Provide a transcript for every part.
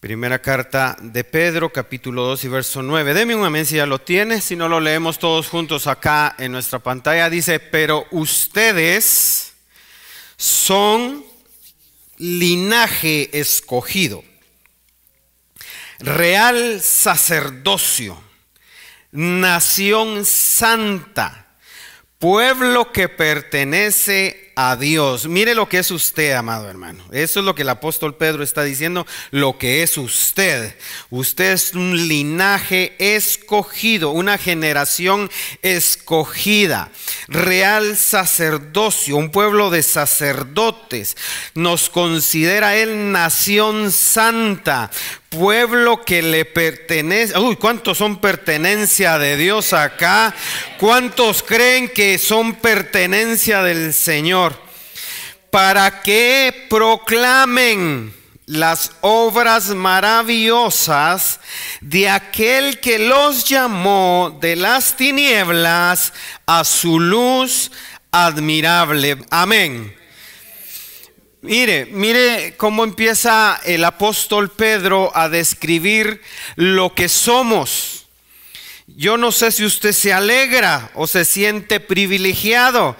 Primera carta de Pedro, capítulo 2 y verso 9. Deme un momento si ya lo tiene, si no lo leemos todos juntos acá en nuestra pantalla. Dice, pero ustedes son linaje escogido, real sacerdocio, nación santa, pueblo que pertenece a. Mire lo que es usted, amado hermano. Eso es lo que el apóstol Pedro está diciendo, lo que es usted. Usted es un linaje escogido, una generación escogida, real sacerdocio, un pueblo de sacerdotes. Nos considera él nación santa, pueblo que le pertenece. Uy, ¿cuántos son pertenencia de Dios acá? ¿Cuántos creen que son pertenencia del Señor? Para que proclamen las obras maravillosas de aquel que los llamó de las tinieblas a su luz admirable. Amén. Mire, mire cómo empieza el apóstol Pedro a describir lo que somos. Yo no sé si usted se alegra o se siente privilegiado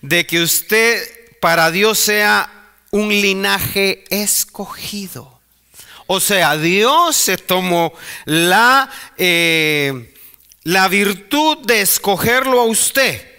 de que usted para Dios sea un linaje escogido. O sea, Dios se tomó la, eh, la virtud de escogerlo a usted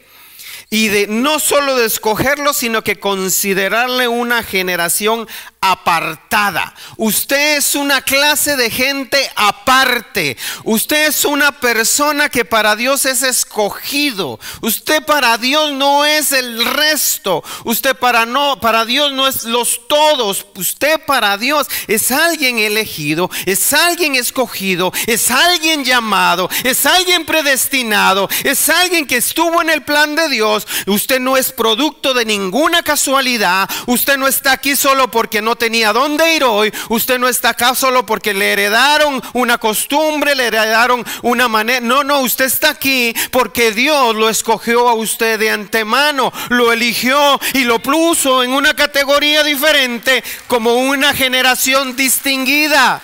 y de no solo de escogerlo, sino que considerarle una generación apartada. Usted es una clase de gente aparte. Usted es una persona que para Dios es escogido. Usted para Dios no es el resto. Usted para no para Dios no es los todos. Usted para Dios es alguien elegido, es alguien escogido, es alguien llamado, es alguien predestinado, es alguien que estuvo en el plan de Dios. Usted no es producto de ninguna casualidad. Usted no está aquí solo porque no tenía dónde ir hoy. Usted no está acá solo porque le heredaron una costumbre, le heredaron una manera. No, no, usted está aquí porque Dios lo escogió a usted de antemano, lo eligió y lo puso en una categoría diferente como una generación distinguida.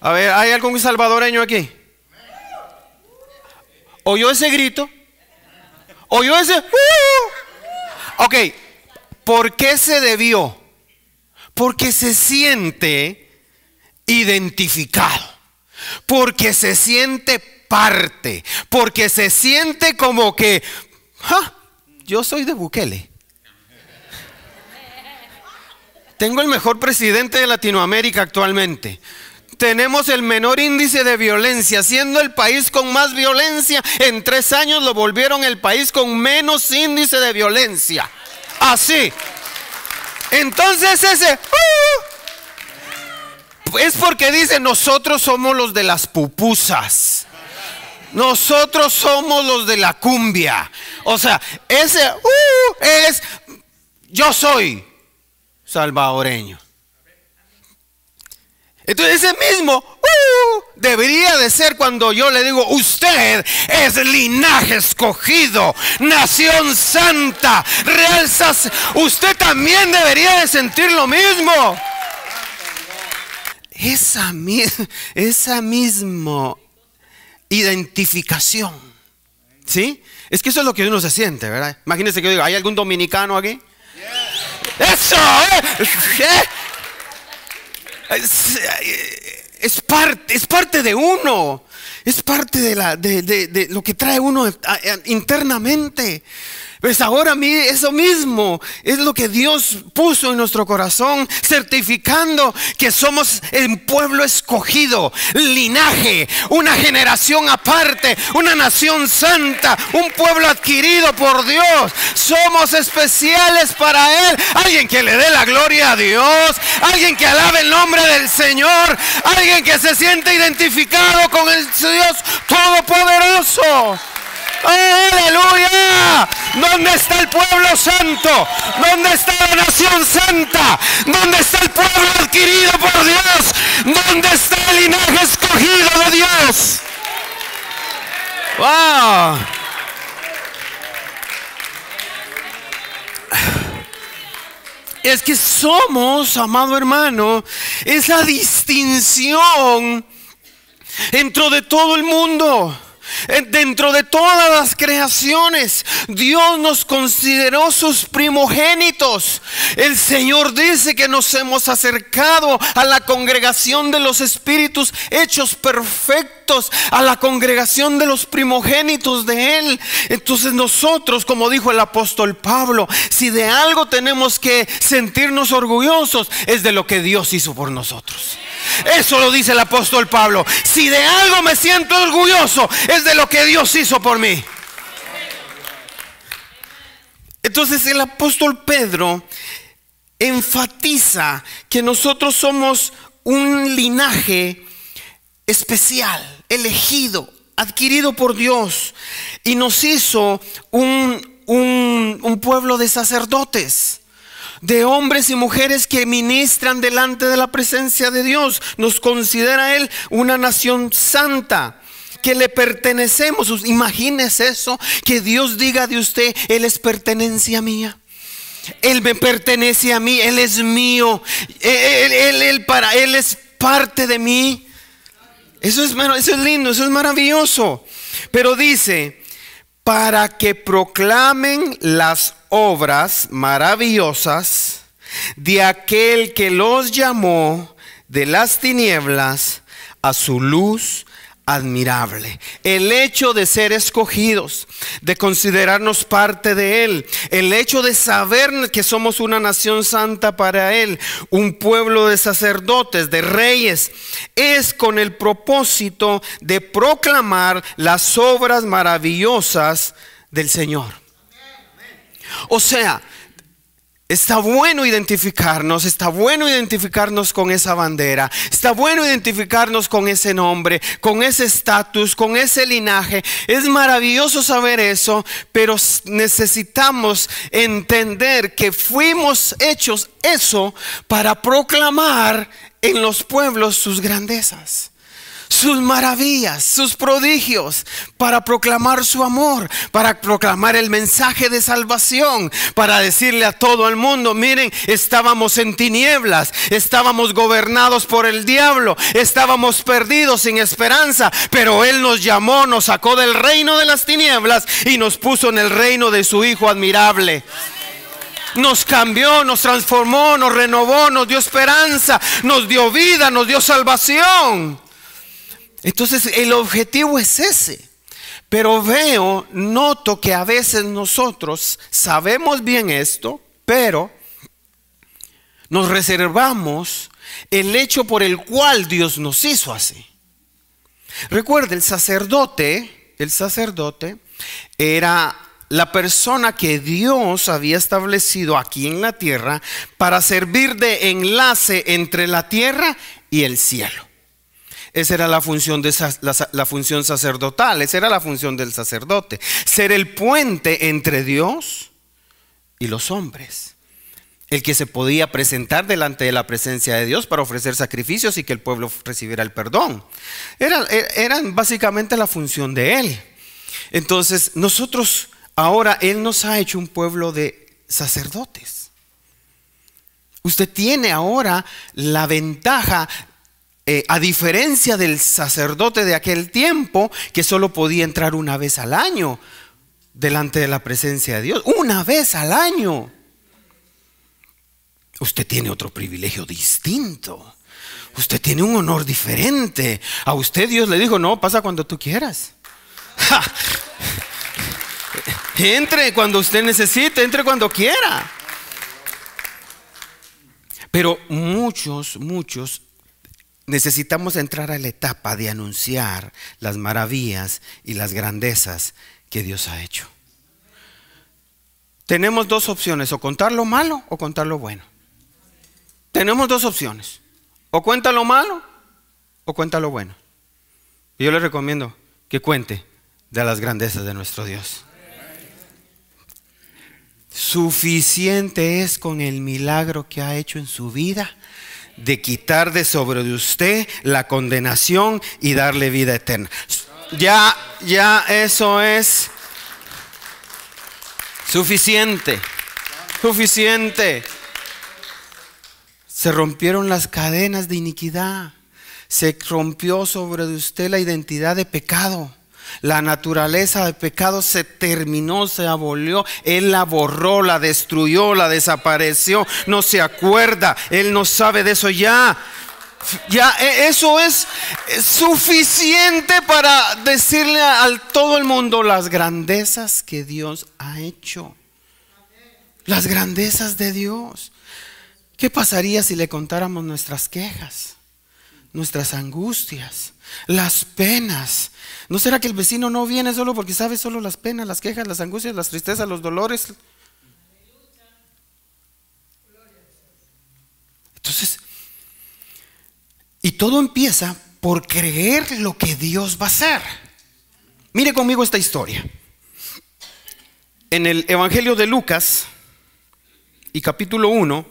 A ver, ¿hay algún salvadoreño aquí? ¿Oyó ese grito? ¿Oyó ese? ¡Uh! Ok, ¿Por qué se debió? Porque se siente identificado, porque se siente parte, porque se siente como que, yo soy de Bukele. Tengo el mejor presidente de Latinoamérica actualmente. Tenemos el menor índice de violencia, siendo el país con más violencia. En tres años lo volvieron el país con menos índice de violencia así. Entonces ese uh, es porque dice, nosotros somos los de las pupusas. Nosotros somos los de la cumbia. O sea, ese uh, es, yo soy salvadoreño. Entonces ese mismo uh, debería de ser cuando yo le digo, usted es linaje escogido, nación santa, realza. Usted también debería de sentir lo mismo. Esa, esa misma identificación. ¿Sí? Es que eso es lo que uno se siente, ¿verdad? Imagínense que yo digo, ¿hay algún dominicano aquí? Eso, ¿eh? ¿eh? Es, parte, es parte de uno. Es parte de, la, de, de lo que trae uno internamente. Pues ahora eso mismo es lo que Dios puso en nuestro corazón, certificando que somos el pueblo escogido, linaje, una generación aparte, una nación santa, un pueblo adquirido por Dios. Somos especiales para Él. Alguien que le dé la gloria a Dios, alguien que alabe el nombre del Señor, alguien que se siente identificado con el Dios Todopoderoso. ¡Aleluya! ¿Dónde está el pueblo santo? ¿Dónde está la nación santa? ¿Dónde está el pueblo adquirido por Dios? ¿Dónde está el linaje escogido de Dios? ¡Wow! es que somos, amado hermano, esa distinción dentro de todo el mundo. Dentro de todas las creaciones, Dios nos consideró sus primogénitos. El Señor dice que nos hemos acercado a la congregación de los espíritus hechos perfectos, a la congregación de los primogénitos de Él. Entonces nosotros, como dijo el apóstol Pablo, si de algo tenemos que sentirnos orgullosos, es de lo que Dios hizo por nosotros. Eso lo dice el apóstol Pablo. Si de algo me siento orgulloso, es de lo que Dios hizo por mí. Entonces el apóstol Pedro enfatiza que nosotros somos un linaje especial, elegido, adquirido por Dios y nos hizo un, un pueblo de sacerdotes de hombres y mujeres que ministran delante de la presencia de Dios. Nos considera Él una nación santa que le pertenecemos. Imagínese eso, que Dios diga de usted, Él es pertenencia mía. Él me pertenece a mí, Él es mío, Él, para, él es parte de mí. Eso es, eso es lindo, eso es maravilloso. Pero dice, para que proclamen las obras maravillosas de aquel que los llamó de las tinieblas a su luz admirable. El hecho de ser escogidos, de considerarnos parte de Él, el hecho de saber que somos una nación santa para Él, un pueblo de sacerdotes, de reyes, es con el propósito de proclamar las obras maravillosas del Señor. O sea, Está bueno identificarnos, está bueno identificarnos con esa bandera, está bueno identificarnos con ese nombre, con ese estatus, con ese linaje. Es maravilloso saber eso, pero necesitamos entender que fuimos hechos eso para proclamar en los pueblos sus grandezas sus maravillas, sus prodigios, para proclamar su amor, para proclamar el mensaje de salvación, para decirle a todo el mundo, miren, estábamos en tinieblas, estábamos gobernados por el diablo, estábamos perdidos sin esperanza, pero Él nos llamó, nos sacó del reino de las tinieblas y nos puso en el reino de su Hijo admirable nos cambió, nos transformó, nos renovó, nos dio esperanza, nos dio vida, nos dio salvación. Entonces el objetivo es ese. Pero veo, noto que a veces nosotros sabemos bien esto, pero nos reservamos el hecho por el cual Dios nos hizo así. Recuerda, el sacerdote, el sacerdote era la persona que Dios había establecido aquí en la tierra para servir de enlace entre la tierra y el cielo. Esa era la función, de, la, función sacerdotal, esa era la función del sacerdote. Ser el puente entre Dios y los hombres. El que se podía presentar delante de la presencia de Dios para ofrecer sacrificios y que el pueblo recibiera el perdón. Era, e, básicamente la función de Él. Entonces, nosotros ahora, Él nos ha hecho un pueblo de sacerdotes. Usted tiene ahora la ventaja eh, a diferencia del sacerdote de aquel tiempo, que solo podía entrar una vez al año delante de la presencia de Dios, una vez al año. Usted tiene otro privilegio distinto. Usted tiene un honor diferente. A usted Dios le dijo, no, pasa cuando tú quieras. Entre cuando usted necesite, entre cuando quiera. Pero muchos, muchos necesitamos entrar a la etapa de anunciar las maravillas y las grandezas que Dios ha hecho. Tenemos dos opciones, o contar lo malo o contar lo bueno. Tenemos dos opciones, o cuenta lo malo o cuenta lo bueno. Y yo le recomiendo que cuente de las grandezas de nuestro Dios. Suficiente es con el milagro que ha hecho en su vida de quitar de sobre de usted la condenación y darle vida eterna. Ya, ya eso es suficiente, suficiente. Se rompieron las cadenas de iniquidad. Se rompió sobre usted la identidad de pecado. La naturaleza de pecado se terminó, se abolió. Él la borró, la destruyó, la desapareció. No se acuerda. Él no sabe de eso ya. Ya e, eso es suficiente para decirle a todo el mundo las grandezas que Dios ha hecho. Las grandezas de Dios. ¿Qué pasaría si le contáramos nuestras quejas, nuestras angustias, las penas? ¿No será que el vecino no viene solo porque sabe solo las penas, las quejas, las angustias, las tristezas, los dolores? Entonces, y todo empieza por creer lo que Dios va a hacer. Mire conmigo esta historia. En el Evangelio de Lucas y capítulo 1,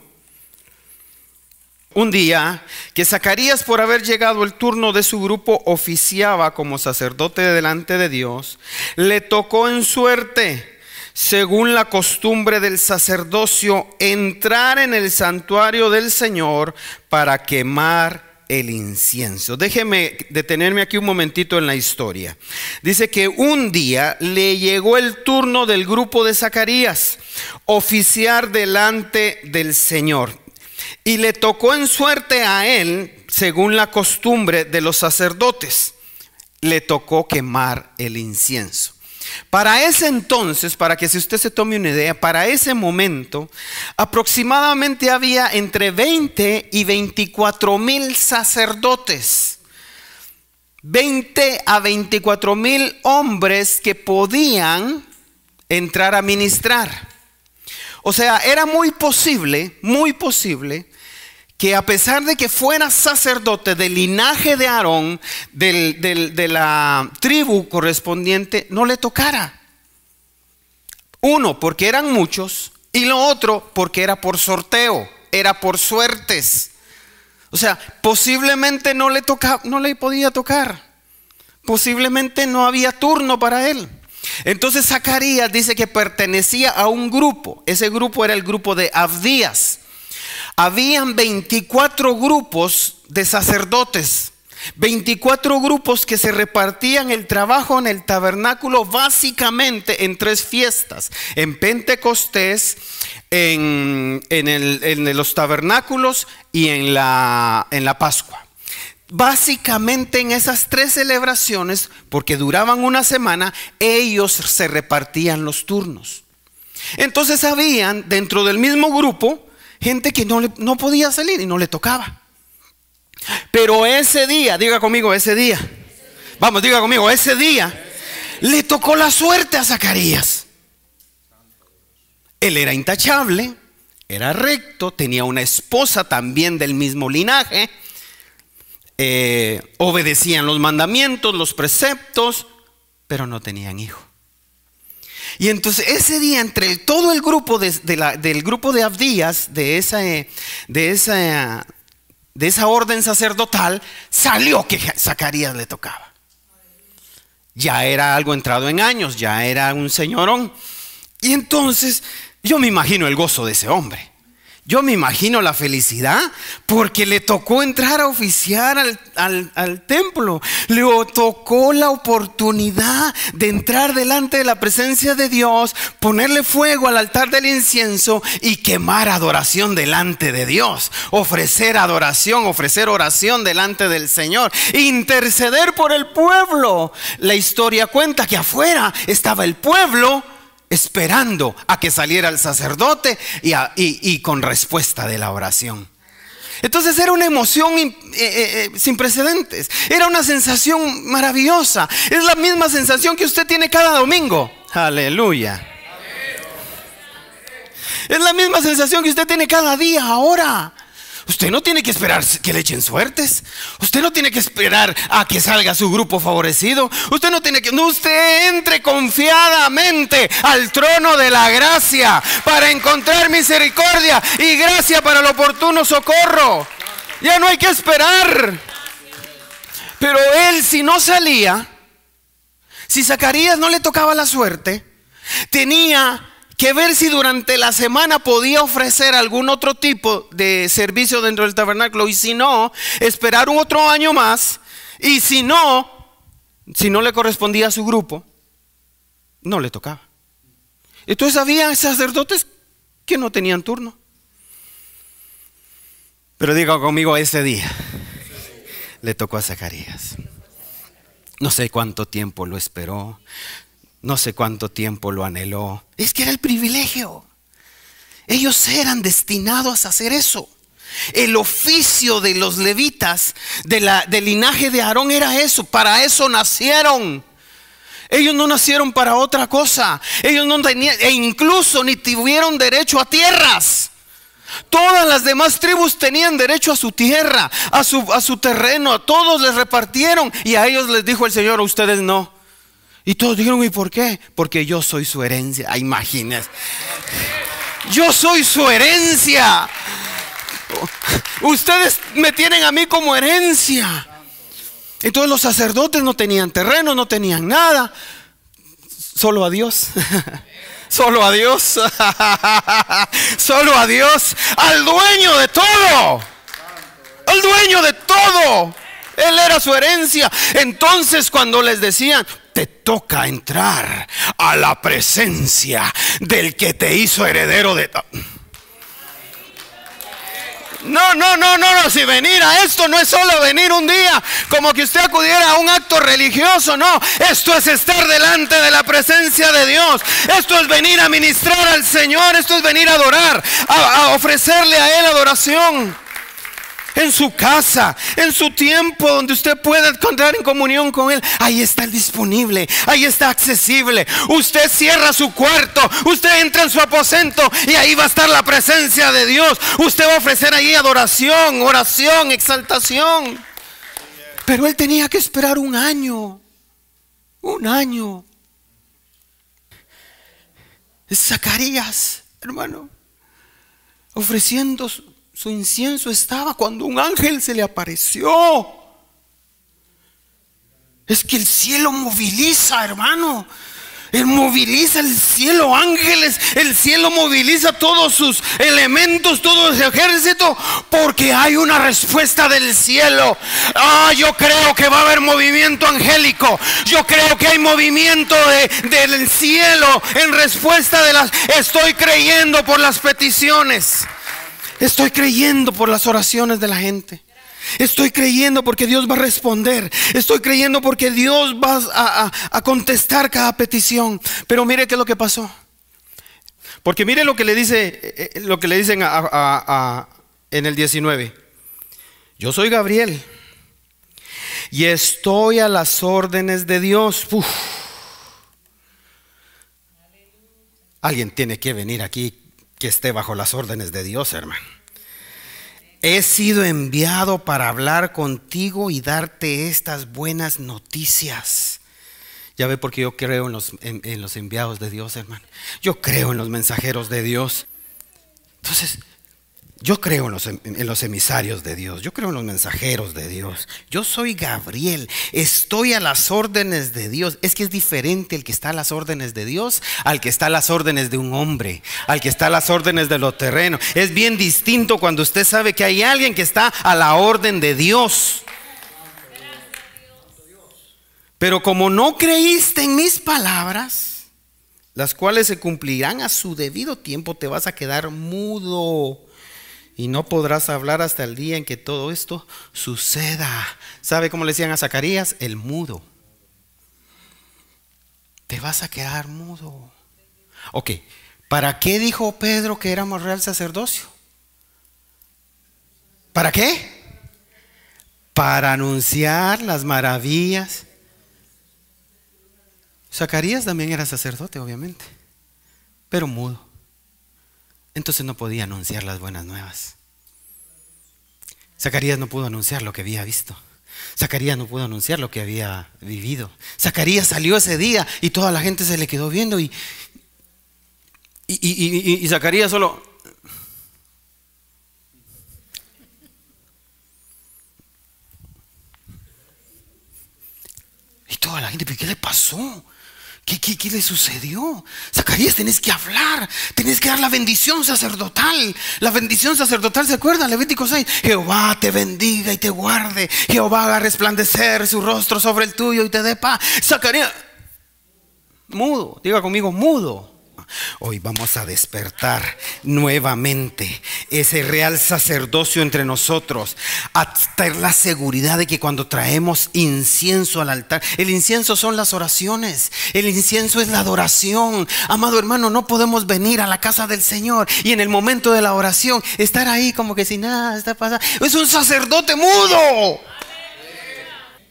un día que Zacarías por haber llegado el turno de su grupo oficiaba como sacerdote delante de Dios, le tocó en suerte según la costumbre del sacerdocio, entrar en el santuario del Señor para quemar el incienso. Déjeme detenerme aquí un momentito en la historia. Dice que un día le llegó el turno del grupo de Zacarías oficiar delante del Señor. Y le tocó en suerte a él, según la costumbre de los sacerdotes, le tocó quemar el incienso. Para ese entonces, para que si usted se tome una idea, para ese momento, aproximadamente había entre 20 y 24 mil sacerdotes. 20 a 24 mil hombres que podían entrar a ministrar. O sea, era muy posible, muy posible, que a pesar de que fuera sacerdote del linaje de Aarón, de la tribu correspondiente, no le tocara. Uno, porque eran muchos, y lo otro, porque era por sorteo, era por suertes. O sea, posiblemente no le, toca, no le podía tocar. Posiblemente no había turno para él. Entonces Zacarías dice que pertenecía a un grupo. Ese grupo era el grupo de Abdías habían 24 grupos de sacerdotes, 24 grupos que se repartían el trabajo en el tabernáculo básicamente en tres fiestas, en Pentecostés, en, los tabernáculos y en la, en la Pascua. Básicamente en esas tres celebraciones, porque duraban una semana, ellos se repartían los turnos. Entonces habían dentro del mismo grupo gente que no, no podía salir y no le tocaba. Pero ese día, diga conmigo, ese día, vamos, diga conmigo, ese día le tocó la suerte a Zacarías. Él era intachable, era recto, tenía una esposa también del mismo linaje, eh, obedecían los mandamientos, los preceptos, pero no tenían hijo. Y entonces ese día entre todo el grupo de, del grupo de Abdías, de esa, de, esa, de esa orden sacerdotal, salió que Zacarías le tocaba. Ya era algo entrado en años, ya era un señorón. Y entonces yo me imagino el gozo de ese hombre. Yo me imagino la felicidad porque le tocó entrar a oficiar al, templo. Le tocó la oportunidad de entrar delante de la presencia de Dios, ponerle fuego al altar del incienso y quemar adoración delante de Dios. Ofrecer adoración, ofrecer oración delante del Señor. Interceder por el pueblo. La historia cuenta que afuera estaba el pueblo esperando a que saliera el sacerdote y, con respuesta de la oración. Entonces era una emoción eh, eh, eh, sin precedentes, era una sensación maravillosa, es la misma sensación que usted tiene cada domingo. Aleluya. Es la misma sensación que usted tiene cada día ahora. Usted no tiene que esperar que le echen suertes. Usted no tiene que esperar a que salga su grupo favorecido. Usted no tiene que... No, usted entre confiadamente al trono de la gracia para encontrar misericordia y gracia para el oportuno socorro. Ya no hay que esperar. Pero él si no salía, si Zacarías no le tocaba la suerte, tenía que ver si durante la semana podía ofrecer algún otro tipo de servicio dentro del tabernáculo y si no, esperar un otro año más y si no, si no le correspondía a su grupo, no le tocaba. Entonces había sacerdotes que no tenían turno. Pero diga conmigo, ese día le tocó a Zacarías. No sé cuánto tiempo lo esperó, no sé cuánto tiempo lo anheló. Es que era el privilegio. Ellos eran destinados a hacer eso. El oficio de los levitas del linaje de Aarón era eso. Para eso nacieron. Ellos no nacieron para otra cosa. Ellos no tenían, e incluso ni tuvieron derecho a tierras. Todas las demás tribus tenían derecho a su tierra, a su, a su terreno, a todos les repartieron y a ellos les dijo el Señor, a ustedes no. Y todos dijeron, ¿y por qué? Porque yo soy su herencia. Imagínense. Yo soy su herencia. Ustedes me tienen a mí como herencia. Entonces los sacerdotes no tenían terreno, no tenían nada. Solo a Dios. Solo a Dios. Solo a Dios. Al dueño de todo. Al dueño de todo. Él era su herencia. Entonces cuando les decían, te toca entrar a la presencia del que te hizo heredero de... No, no, no, no, no. Si venir a esto no es solo venir un día, como que usted acudiera a un acto religioso, no. Esto es estar delante de la presencia de Dios. Esto es venir a ministrar al Señor. Esto es venir a adorar, a, ofrecerle a Él adoración en su casa, en su tiempo donde usted pueda encontrar en comunión con Él. Ahí está disponible, ahí está accesible. Usted cierra su cuarto, usted entra en su aposento y ahí va a estar la presencia de Dios. Usted va a ofrecer ahí adoración, oración, exaltación. Pero Él tenía que esperar un año, un año. Zacarías, hermano, ofreciendo su incienso estaba cuando un ángel se le apareció. Es que el cielo moviliza, hermano. Él moviliza el cielo, ángeles, el cielo moviliza todos sus elementos, todo ese ejército, porque hay una respuesta del cielo. Ah, yo creo que va a haber movimiento angélico. Yo creo que hay movimiento del cielo en respuesta de las... Estoy creyendo por las peticiones. Estoy creyendo por las oraciones de la gente. Estoy creyendo porque Dios va a responder. Estoy creyendo porque Dios va a, contestar cada petición. Pero mire qué es lo que pasó. Porque mire lo que le dice, eh, eh, lo que le dicen en el 19. Yo soy Gabriel y estoy a las órdenes de Dios. Alguien tiene que venir aquí que esté bajo las órdenes de Dios, hermano. He sido enviado para hablar contigo y darte estas buenas noticias. Ya ve porque yo creo en los, en los enviados de Dios, hermano. Yo creo en los mensajeros de Dios. Entonces, yo creo en los, emisarios de Dios, yo creo en los mensajeros de Dios. Yo soy Gabriel, estoy a las órdenes de Dios. Es que es diferente el que está a las órdenes de Dios al que está a las órdenes de un hombre, al que está a las órdenes de lo terreno. Es bien distinto cuando usted sabe que hay alguien que está a la orden de Dios. Pero como no creíste en mis palabras, las cuales se cumplirán a su debido tiempo, te vas a quedar mudo y no podrás hablar hasta el día en que todo esto suceda. ¿Sabe cómo le decían a Zacarías? El mudo. Te vas a quedar mudo. Ok, ¿para qué dijo Pedro que éramos real sacerdocio? ¿Para qué? Para anunciar las maravillas. Zacarías también era sacerdote, obviamente, pero mudo. Entonces no podía anunciar las buenas nuevas. Zacarías no pudo anunciar lo que había visto. Zacarías no pudo anunciar lo que había vivido. Zacarías salió ese día y toda la gente se le quedó viendo y, y, Zacarías solo... Y toda la gente, ¿qué le pasó? ¿Qué, qué, le sucedió? Zacarías, tenés que hablar, tenés que dar la bendición sacerdotal. La bendición sacerdotal, ¿se acuerdan? Levítico 6. Jehová te bendiga y te guarde. Jehová haga resplandecer su rostro sobre el tuyo y te dé paz. Zacarías, mudo, diga conmigo, mudo. Hoy vamos a despertar nuevamente ese real sacerdocio entre nosotros, a tener la seguridad de que cuando traemos incienso al altar, el incienso son las oraciones, el incienso es la adoración. Amado hermano, no podemos venir a la casa del Señor y en el momento de la oración estar ahí como que si nada está pasando. Es un sacerdote mudo.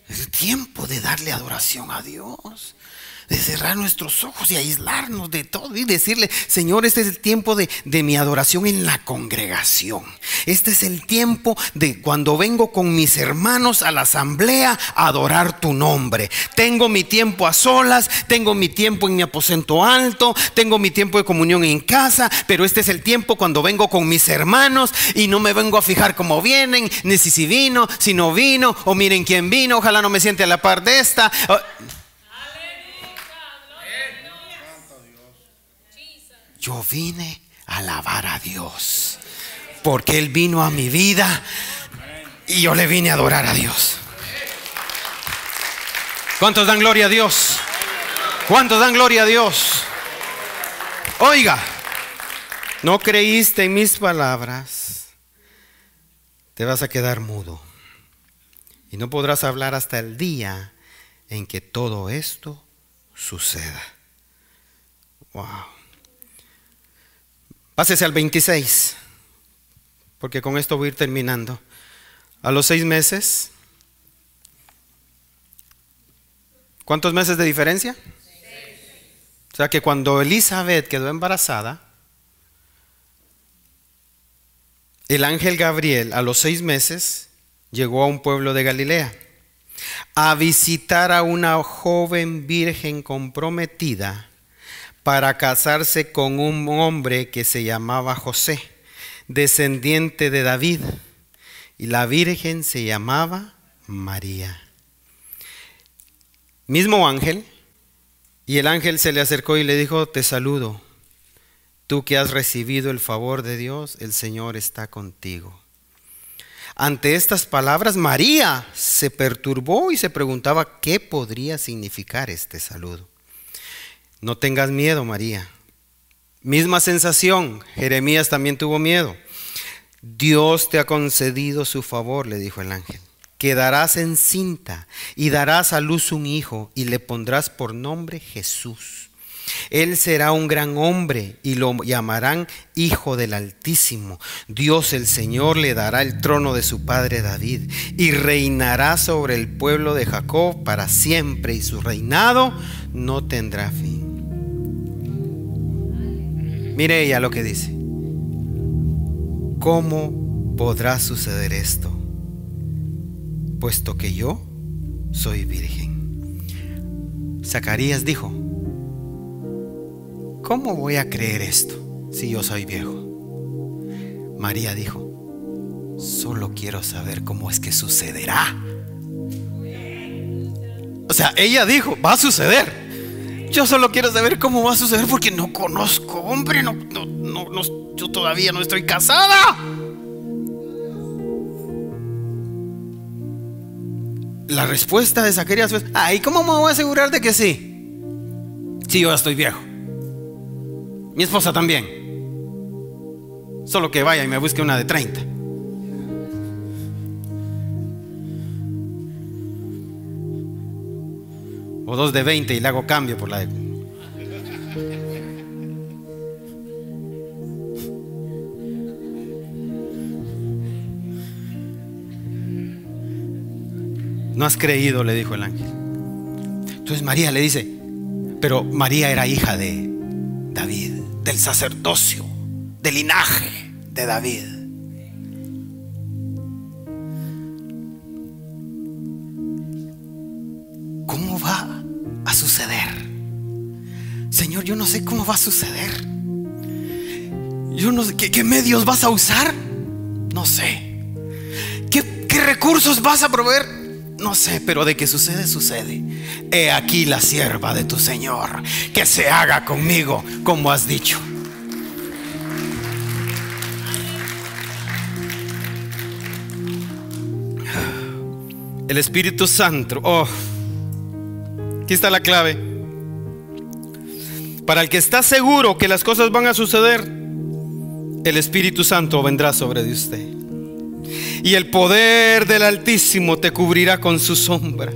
Es el tiempo de darle adoración a Dios de cerrar nuestros ojos y aislarnos de todo y decirle, Señor, este es el tiempo de, mi adoración en la congregación. Este es el tiempo de cuando vengo con mis hermanos a la asamblea a adorar tu nombre. Tengo mi tiempo a solas, tengo mi tiempo en mi aposento alto, tengo mi tiempo de comunión en casa, pero este es el tiempo cuando vengo con mis hermanos y no me vengo a fijar cómo vienen, ni si, si vino, si no vino, o miren quién vino, ojalá no me siente a la par de esta. Yo vine a alabar a Dios. Porque Él vino a mi vida y yo le vine a adorar a Dios. ¿Cuántos dan gloria a Dios? ¿Cuántos dan gloria a Dios? Oiga, no creíste en mis palabras, te vas a quedar mudo. Y no podrás hablar hasta el día en que todo esto suceda. Wow. Pásese al 26, porque con esto voy a ir terminando. A los seis meses, ¿cuántos meses de diferencia? O sea que cuando Elizabeth quedó embarazada, el ángel Gabriel a los seis meses llegó a un pueblo de Galilea a visitar a una joven virgen comprometida para casarse con un hombre que se llamaba José, descendiente de David, y la virgen se llamaba María. Mismo ángel, y el ángel se le acercó y le dijo, te saludo, tú que has recibido el favor de Dios, el Señor está contigo. Ante estas palabras, María se perturbó y se preguntaba qué podría significar este saludo. No tengas miedo, María. Misma sensación, Jeremías también tuvo miedo. Dios te ha concedido su favor, le dijo el ángel. Quedarás encinta y darás a luz un hijo y le pondrás por nombre Jesús. Él será un gran hombre y lo llamarán Hijo del Altísimo. Dios el Señor le dará el trono de su padre David y reinará sobre el pueblo de Jacob para siempre y su reinado no tendrá fin. Mire ella lo que dice. ¿Cómo podrá suceder esto? Puesto que yo soy virgen. Zacarías dijo, ¿cómo voy a creer esto si yo soy viejo? María dijo, solo quiero saber cómo es que sucederá. O sea, ella dijo, va a suceder. Yo solo quiero saber cómo va a suceder porque no conozco, hombre, no, no, no, yo todavía no estoy casada. La respuesta de Zacarías fue, ay, ¿cómo me voy a asegurar de que sí? Sí, yo estoy viejo. Mi esposa también. Solo que vaya y me busque una de 30. O dos de 20 y le hago cambio por la de... No has creído, le dijo el ángel. Entonces María le dice, pero María era hija de David, del sacerdocio, del linaje de David. Yo no sé cómo va a suceder. Yo no sé, ¿qué, medios vas a usar? No sé. ¿Qué, ¿Qué recursos vas a proveer? No sé, pero de que sucede, sucede. He aquí la sierva de tu Señor, que se haga conmigo como has dicho. El Espíritu Santo. Oh, aquí está la clave. Para el que está seguro que las cosas van a suceder, el Espíritu Santo vendrá sobre usted. Y el poder del Altísimo te cubrirá con su sombra.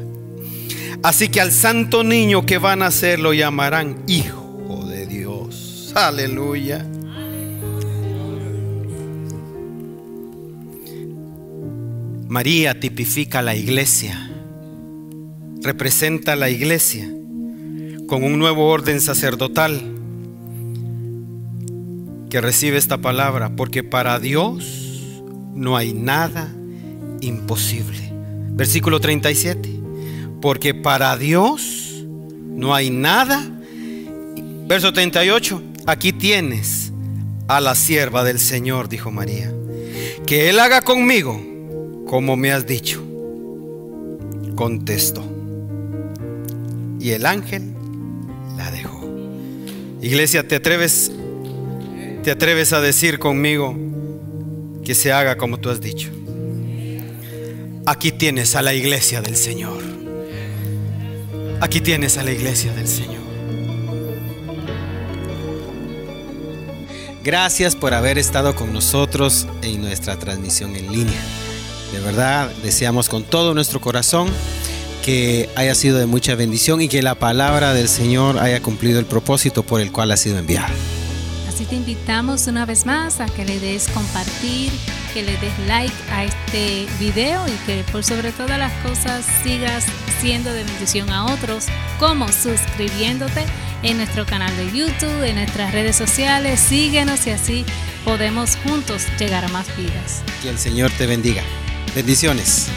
Así que al santo niño que van a nacer lo llamarán Hijo de Dios. Aleluya. María tipifica la iglesia, representa la iglesia con un nuevo orden sacerdotal que recibe esta palabra, porque para Dios no hay nada imposible. Versículo 37, porque para Dios no hay nada. Verso 38, aquí tienes a la sierva del Señor, dijo María, que Él haga conmigo como me has dicho, contestó. Y el ángel la dejó. Iglesia, ¿te atreves, te atreves a decir conmigo que se haga como tú has dicho? Aquí tienes a la iglesia del Señor. Aquí tienes a la iglesia del Señor. Gracias por haber estado con nosotros en nuestra transmisión en línea. De verdad, deseamos con todo nuestro corazón que haya sido de mucha bendición y que la palabra del Señor haya cumplido el propósito por el cual ha sido enviada. Así te invitamos una vez más a que le des compartir, que le des like a este video y que por sobre todas las cosas sigas siendo de bendición a otros, como suscribiéndote en nuestro canal de YouTube, en nuestras redes sociales, síguenos y así podemos juntos llegar a más vidas. Que el Señor te bendiga. Bendiciones.